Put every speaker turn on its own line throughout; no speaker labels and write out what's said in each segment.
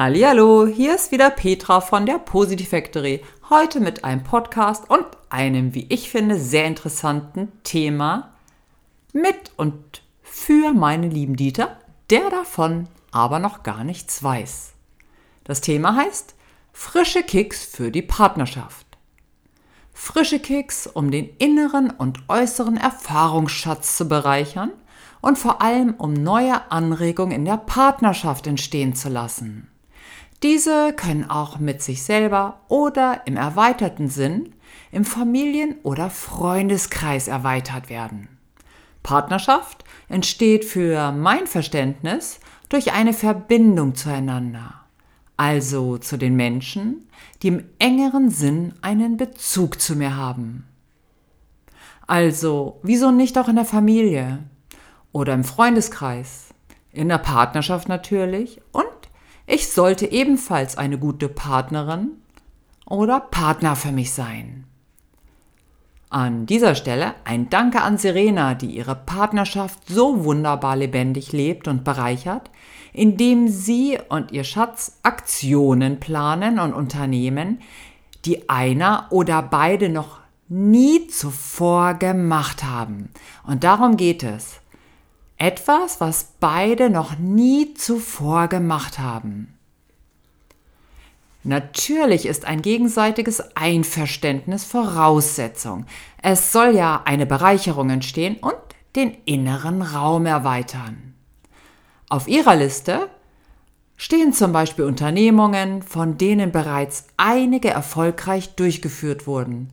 Hallo, hier ist wieder Petra von der Positive Factory. Heute mit einem Podcast und einem, wie ich finde, sehr interessanten Thema mit und für meinen lieben Dieter, der davon aber noch gar nichts weiß. Das Thema heißt Frische Kicks für die Partnerschaft. Frische Kicks, um den inneren und äußeren Erfahrungsschatz zu bereichern und vor allem um neue Anregungen in der Partnerschaft entstehen zu lassen. Diese können auch mit sich selber oder im erweiterten Sinn im Familien- oder Freundeskreis erweitert werden. Partnerschaft entsteht für mein Verständnis durch eine Verbindung zueinander, also zu den Menschen, die im engeren Sinn einen Bezug zu mir haben. Also, wieso nicht auch in der Familie oder im Freundeskreis, in der Partnerschaft natürlich und ich sollte ebenfalls eine gute Partnerin oder Partner für mich sein. An dieser Stelle ein Danke an Serena, die ihre Partnerschaft so wunderbar lebendig lebt und bereichert, indem sie und ihr Schatz Aktionen planen und unternehmen, die einer oder beide noch nie zuvor gemacht haben. Und darum geht es. Etwas, was beide noch nie zuvor gemacht haben. Natürlich ist ein gegenseitiges Einverständnis Voraussetzung. Es soll ja eine Bereicherung entstehen und den inneren Raum erweitern. Auf Ihrer Liste stehen zum Beispiel Unternehmungen, von denen bereits einige erfolgreich durchgeführt wurden.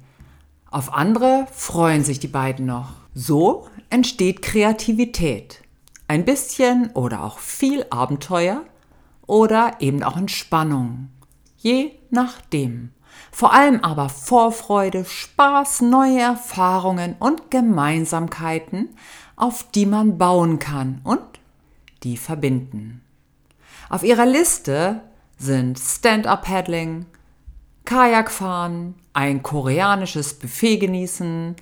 Auf andere freuen sich die beiden noch. So entsteht Kreativität. Ein bisschen oder auch viel Abenteuer oder eben auch Entspannung. Je nachdem. Vor allem aber Vorfreude, Spaß, neue Erfahrungen und Gemeinsamkeiten, auf die man bauen kann und die verbinden. Auf ihrer Liste sind Stand-up-Paddling, Kajakfahren, ein koreanisches Buffet genießen,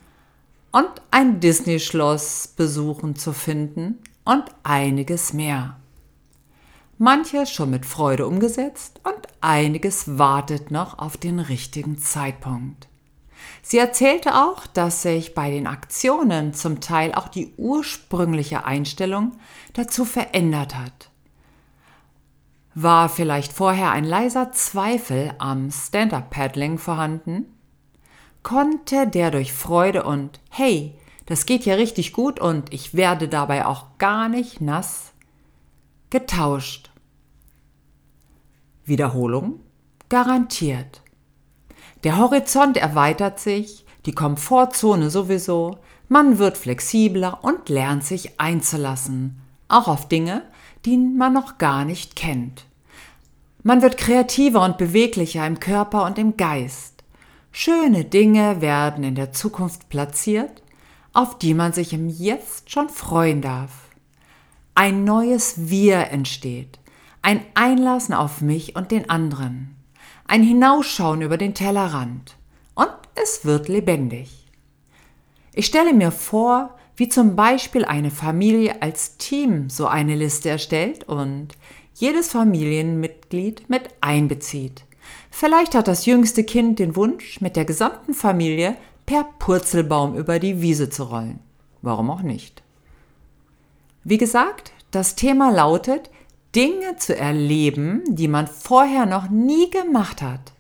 und ein Disney-Schloss besuchen zu finden und einiges mehr. Manches schon mit Freude umgesetzt und einiges wartet noch auf den richtigen Zeitpunkt. Sie erzählte auch, dass sich bei den Aktionen zum Teil auch die ursprüngliche Einstellung dazu verändert hat. War vielleicht vorher ein leiser Zweifel am Stand-up-Paddling vorhanden? Konnte der durch Freude und hey, das geht ja richtig gut und ich werde dabei auch gar nicht nass getauscht. Wiederholung garantiert. Der Horizont erweitert sich, die Komfortzone sowieso, man wird flexibler und lernt sich einzulassen, auch auf Dinge, die man noch gar nicht kennt. Man wird kreativer und beweglicher im Körper und im Geist. Schöne Dinge werden in der Zukunft platziert, auf die man sich im Jetzt schon freuen darf. Ein neues Wir entsteht, ein Einlassen auf mich und den anderen, ein Hinausschauen über den Tellerrand und es wird lebendig. Ich stelle mir vor, wie zum Beispiel eine Familie als Team so eine Liste erstellt und jedes Familienmitglied mit einbezieht. Vielleicht hat das jüngste Kind den Wunsch, mit der gesamten Familie per Purzelbaum über die Wiese zu rollen. Warum auch nicht? Wie gesagt, das Thema lautet, Dinge zu erleben, die man vorher noch nie gemacht hat.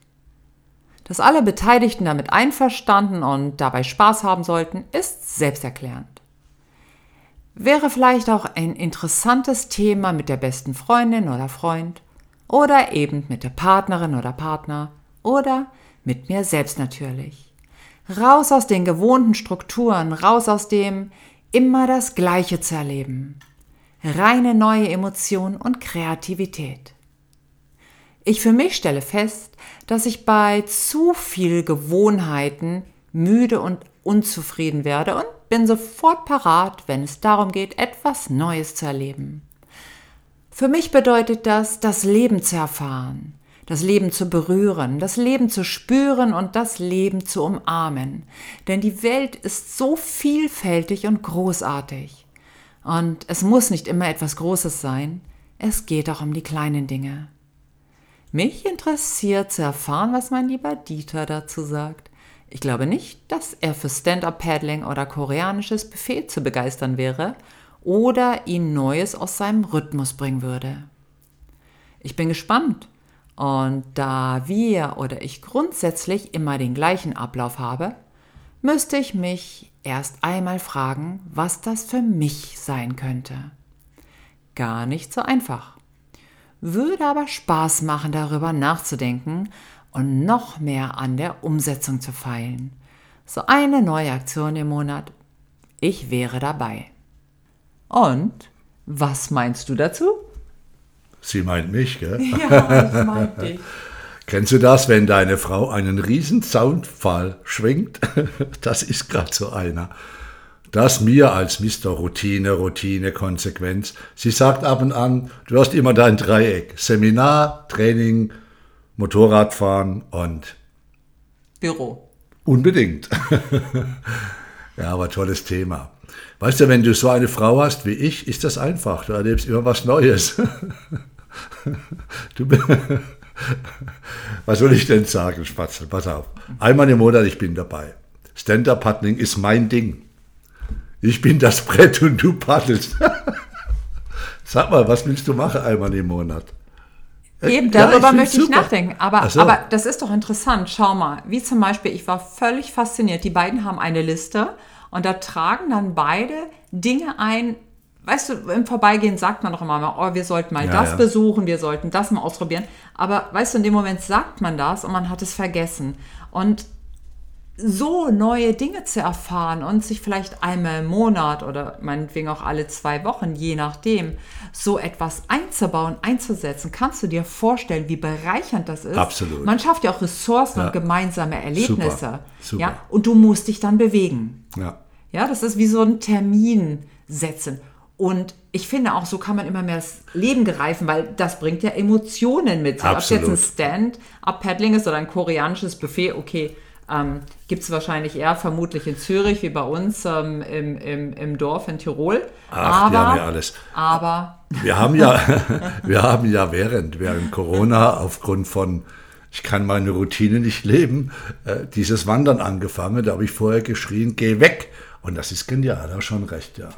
Dass alle Beteiligten damit einverstanden und dabei Spaß haben sollten, ist selbsterklärend. Wäre vielleicht auch ein interessantes Thema mit der besten Freundin oder Freund oder eben mit der Partnerin oder Partner oder mit mir selbst natürlich. Raus aus den gewohnten Strukturen, raus aus dem immer das Gleiche zu erleben. Reine neue Emotion und Kreativität. Ich für mich stelle fest, dass ich bei zu viel Gewohnheiten müde und unzufrieden werde und bin sofort parat, wenn es darum geht, etwas Neues zu erleben. Für mich bedeutet das, das Leben zu erfahren, das Leben zu berühren, das Leben zu spüren und das Leben zu umarmen. Denn die Welt ist so vielfältig und großartig. Und es muss nicht immer etwas Großes sein, es geht auch um die kleinen Dinge. Mich interessiert zu erfahren, was mein lieber Dieter dazu sagt. Ich glaube nicht, dass er für Stand-up-Paddling oder koreanisches Buffet zu begeistern wäre oder ihn Neues aus seinem Rhythmus bringen würde. Ich bin gespannt. Und da wir oder ich grundsätzlich immer den gleichen Ablauf habe, müsste ich mich erst einmal fragen, was das für mich sein könnte. Gar nicht so einfach. Würde aber Spaß machen, darüber nachzudenken und noch mehr an der Umsetzung zu feilen. So eine neue Aktion im Monat. Ich wäre dabei. Und was meinst du dazu?
Sie meint mich, gell?
Ja, ich meinte dich.
Kennst du das, wenn deine Frau einen riesen Soundfall schwingt? Das ist gerade so einer. Das mir als Mr. Routine, Routine, Konsequenz. Sie sagt ab und an, du hast immer dein Dreieck. Seminar, Training, Motorradfahren und
Büro.
unbedingt. ja, aber tolles Thema. Weißt du, wenn du so eine Frau hast wie ich, ist das einfach. Du erlebst immer was Neues. Du, was soll ich denn sagen, Spatzel? Pass auf. Einmal im Monat, ich bin dabei. Stand-Up-Paddling ist mein Ding. Ich bin das Brett und du paddelst. Sag mal, was willst du machen einmal im Monat?
Eben,
Ja,
darüber
find's
möchte ich
super.
nachdenken. Aber,
so.
aber das ist doch interessant. Schau mal, wie zum Beispiel, ich war völlig fasziniert. Die beiden haben eine Liste und da tragen dann beide Dinge ein. Weißt du, im Vorbeigehen sagt man doch immer mal, oh, wir sollten mal
Ja,
das
ja.
besuchen, wir sollten das mal ausprobieren. Aber weißt du, in dem Moment sagt man das und man hat es vergessen. Und so neue Dinge zu erfahren und sich vielleicht einmal im Monat oder meinetwegen auch alle zwei Wochen, je nachdem, so etwas einzubauen, einzusetzen, kannst du dir vorstellen, wie bereichernd das ist.
Absolut.
Man schafft ja auch Ressourcen
Ja.
und gemeinsame Erlebnisse.
Super, super.
Ja, und du musst dich dann bewegen.
Ja.
Ja, das ist wie so ein Termin setzen. Und ich finde auch, so kann man immer mehr das Leben greifen, weil das bringt ja Emotionen mit sich. Ob es jetzt ein
Absolut.
Stand-up-Paddling ist oder ein koreanisches Buffet, okay, ähm, gibt es wahrscheinlich eher vermutlich in Zürich wie bei uns ähm, im, im, im Dorf in Tirol.
Ach,
aber,
die haben ja alles.
aber
Wir haben ja, wir haben ja während, während Corona aufgrund von, ich kann meine Routine nicht leben, äh, dieses Wandern angefangen. Da habe ich vorher geschrien, geh weg. Und das ist genial, da schon recht, ja.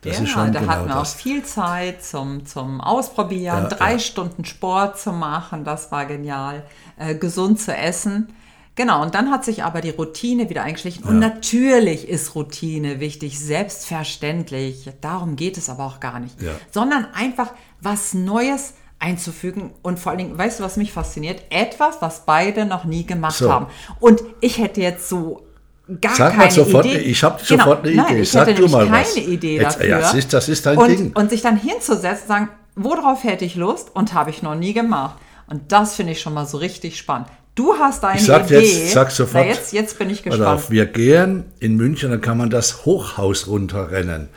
Das
ja,
ist schon
da
genau
hatten wir auch viel Zeit zum, zum Ausprobieren,
Ja,
drei
ja.
Stunden Sport zu machen, das war genial, äh, gesund zu essen. Genau, und dann hat sich aber die Routine wieder eingeschlichen. Und natürlich ist Routine wichtig, selbstverständlich. Darum geht es aber auch gar nicht.
Ja.
Sondern einfach was Neues einzufügen. Und vor allen Dingen, weißt du, was mich fasziniert? Etwas, was beide noch nie gemacht
So.
haben. Und ich hätte jetzt so gar
Sag mal
keine
sofort,
Idee.
ich habe
Genau.
sofort eine
Nein,
Idee.
Ich
Sag
hätte
du mal
nämlich
was.
keine Idee dafür.
ja, das ist- das ist dein
und,
Ding.
Und sich dann hinzusetzen, sagen, worauf hätte ich Lust und habe ich noch nie gemacht. Und das finde ich schon mal so richtig spannend. Du hast deine
Ich sag
Idee.
jetzt- sag sofort.
Na, jetzt, jetzt bin ich gespannt.
auf, wir gehen in München, dann kann man das Hochhaus runterrennen.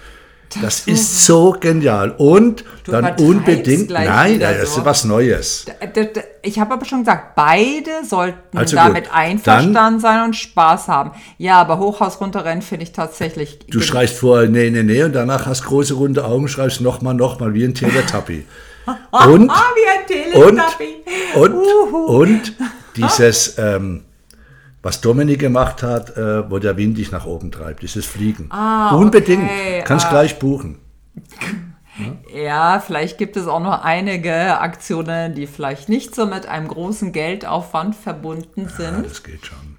Das, ist so genial. Und
Du
dann unbedingt, nein, das
so.
ist was Neues.
Ich habe aber schon gesagt, beide sollten
Also
damit
gut,
einverstanden sein und Spaß haben. Ja, aber Hochhaus runterrennen finde ich tatsächlich.
Du schreist vorher, nee, nee, nee, und danach hast große runde Augen, schreibst nochmal, nochmal, wie ein Teletubby. Und,
Ah, wie ein
und,
Teletubby.
und,
Uhu.
und dieses, ähm, was Dominik gemacht hat, äh, wo der Wind dich nach oben treibt, dieses Fliegen.
Ah,
Unbedingt.
okay,
Kannst
ah.
gleich buchen.
Ja, vielleicht gibt es auch noch einige Aktionen, die vielleicht nicht so mit einem großen Geldaufwand verbunden
Ja,
sind.
das geht schon.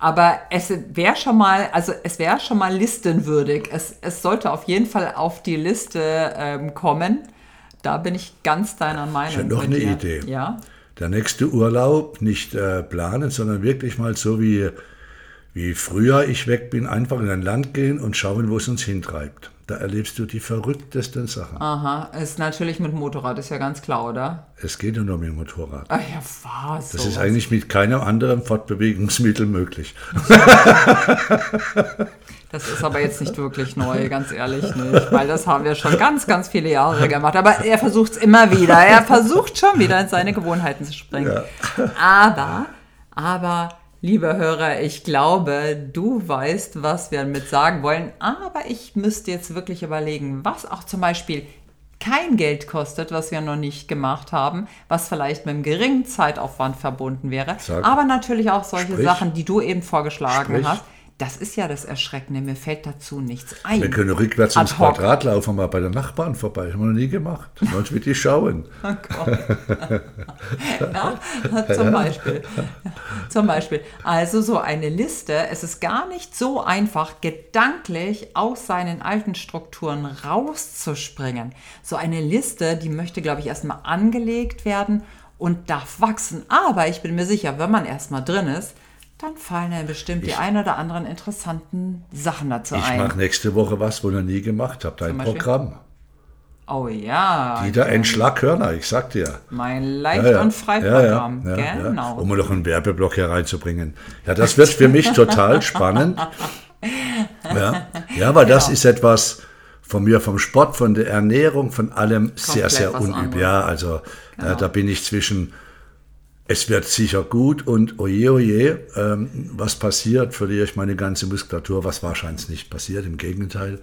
Aber es wäre schon mal, also es wäre schon mal listenwürdig. Es, es sollte auf jeden Fall auf die Liste ähm, kommen. Da bin ich ganz deiner Meinung.
hab noch
mit
eine. Idee.
Ja.
Der nächste Urlaub nicht äh, planen, sondern wirklich mal so wie, wie früher ich weg bin, einfach in ein Land gehen und schauen, wo es uns hintreibt. Da erlebst du die verrücktesten Sachen.
Aha, ist natürlich mit Motorrad, ist ja ganz klar, oder?
Es geht ja nur mit dem Motorrad.
Ach ja, was?
Das ist eigentlich mit keinem anderen Fortbewegungsmittel möglich.
Das ist aber jetzt nicht wirklich neu, ganz ehrlich nicht, weil das haben wir schon ganz, ganz viele Jahre gemacht. Aber er versucht es immer wieder. Er versucht schon wieder in seine Gewohnheiten zu springen. Aber, aber, liebe Hörer, ich glaube, du weißt, was wir damit sagen wollen. Aber ich müsste jetzt wirklich überlegen, was auch zum Beispiel kein Geld kostet, was wir noch nicht gemacht haben, was vielleicht mit einem geringen Zeitaufwand verbunden wäre.
Sag.
Aber natürlich auch solche
Sprich.
Sachen, die du eben vorgeschlagen
Sprich.
hast. Das ist ja das Erschreckende. Mir fällt dazu nichts ein.
Wir können rückwärts
hoc.
Quadrat laufen, mal bei der Nachbarn vorbei. Haben wir noch nie gemacht. Sonst wird die schauen.
ja, zum Beispiel. Zum Beispiel. Also so eine Liste, es ist gar nicht so einfach, gedanklich aus seinen alten Strukturen rauszuspringen. So eine Liste, die möchte, glaube ich, erstmal angelegt werden und darf wachsen. Aber ich bin mir sicher, wenn man erstmal drin ist, dann fallen ja bestimmt die ein oder anderen interessanten Sachen dazu
Ich
ein.
mache nächste Woche was, wo ihr nie gemacht habt. Ein
Zum Beispiel?
Programm.
Oh ja,
Wieder ein Schlaghörner, ich sag dir.
mein Leicht- und Freiprogramm.
Ja, ja, ja,
genau.
Ja. Um noch einen Werbeblock hier reinzubringen. Ja, das wird für mich total spannend. Ja, ja weil das
Genau.
ist etwas von mir, vom Sport, von der Ernährung, von allem sehr,
Komplett
sehr
was
unüblich. Ja, also
Genau.
da bin ich zwischen, es wird sicher gut und oje, oje, ähm, was passiert, verliere ich meine ganze Muskulatur, was wahrscheinlich nicht passiert, im Gegenteil.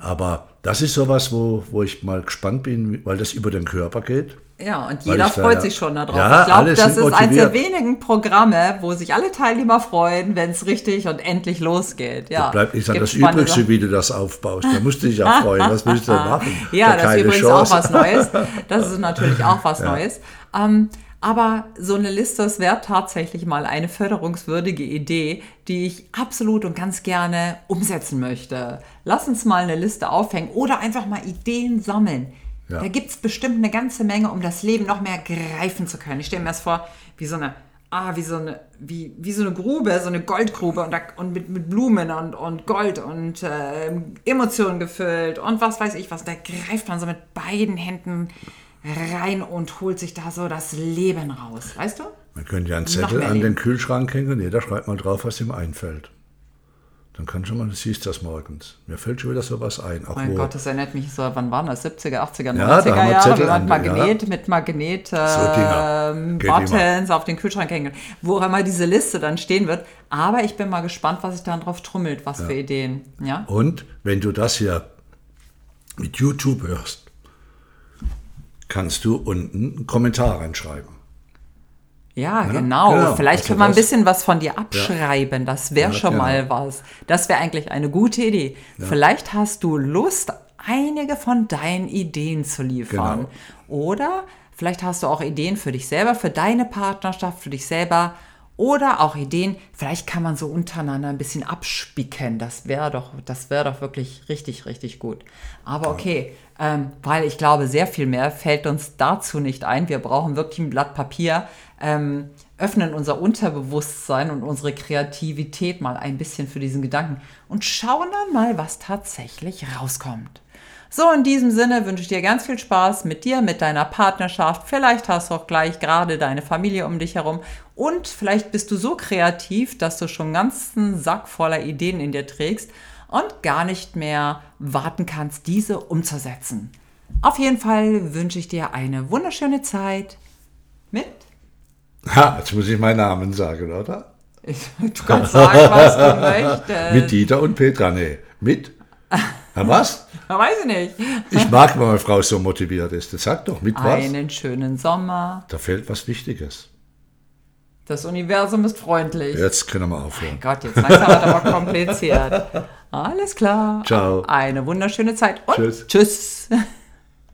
Aber das ist sowas, wo, wo ich mal gespannt bin, weil das über den Körper geht.
Ja, und jeder
da
freut
ja-
sich schon darauf.
Ja,
ich glaube, das ist eines der
motiviert.
wenigen Programme, wo sich alle Teilnehmer freuen, wenn es richtig und endlich losgeht. Ja,
Bleibt nicht an das Übrigste,
Sachen.
wie du das aufbaust. Da musst du dich ja freuen. Was willst du denn machen?
Ja,
Da
das ist übrigens
Chance.
auch was Neues. Das ist natürlich auch was Neues. Ähm, aber so eine Liste, das wäre tatsächlich mal eine förderungswürdige Idee, die ich absolut und ganz gerne umsetzen möchte. Lass uns mal eine Liste aufhängen oder einfach mal Ideen sammeln.
Ja.
Da gibt es bestimmt eine ganze Menge, um das Leben noch mehr greifen zu können. Ich stelle mir das vor, wie so eine, ah, wie so eine, wie, wie so eine Grube, so eine Goldgrube und, da, und mit, mit Blumen und, und Gold und äh, Emotionen gefüllt und was weiß ich was. Da greift man so mit beiden Händen rein und holt sich da so das Leben raus. Weißt du?
Man könnte ja einen Zettel an den. Kühlschrank hängen und jeder schreibt mal drauf, was ihm einfällt. Dann kann schon mal, du siehst das morgens. Mir fällt schon wieder sowas ein. Auch
Mein
wo,
Gott, das erinnert mich so, wann waren das? 70er, 80er, 90er
Ja, da haben wir
Jahre,
Zettel an-
Magnet mit Magnet ähm,
Geht
Buttons auf den Kühlschrank hängen, wo auch immer diese Liste dann stehen wird. Aber ich bin mal gespannt, was sich dann drauf trummelt, was für Ideen. Ja?
Und wenn du das hier mit YouTube hörst, kannst du unten einen Kommentar reinschreiben.
Ja, genau.
genau.
Vielleicht können wir ein bisschen was von dir abschreiben. Das wäre
Ja,
schon mal was. Das wäre eigentlich eine gute Idee. Vielleicht hast du Lust, einige von deinen Ideen zu liefern.
Genau.
Oder vielleicht hast du auch Ideen für dich selber, für deine Partnerschaft, für dich selber. Oder auch Ideen, vielleicht kann man so untereinander ein bisschen abspicken. Das wäre doch, das wäre doch wirklich richtig, richtig gut. Aber okay, ähm, weil ich glaube, sehr viel mehr fällt uns dazu nicht ein. Wir brauchen wirklich ein Blatt Papier, ähm, öffnen unser Unterbewusstsein und unsere Kreativität mal ein bisschen für diesen Gedanken und schauen dann mal, was tatsächlich rauskommt. So, in diesem Sinne wünsche ich dir ganz viel Spaß mit dir, mit deiner Partnerschaft. Vielleicht hast du auch gleich gerade deine Familie um dich herum. Und vielleicht bist du so kreativ, dass du schon einen ganzen Sack voller Ideen in dir trägst und gar nicht mehr warten kannst, diese umzusetzen. Auf jeden Fall wünsche ich dir eine wunderschöne Zeit mit.
Ha, jetzt muss ich meinen Namen sagen, oder?
Du kannst sagen, was du möchtest.
Mit Dieter und Petra, nee. Mit? Na was?
Weiß ich nicht.
Ich mag, wenn meine Frau so motiviert ist. Das sagt doch, mit was?
Einen schönen Sommer.
Da fehlt was Wichtiges.
Das Universum ist freundlich.
Jetzt können wir aufhören.
Gott, jetzt langsam wird aber kompliziert. Alles klar.
Ciao.
Eine wunderschöne Zeit und
Tschüss.
tschüss.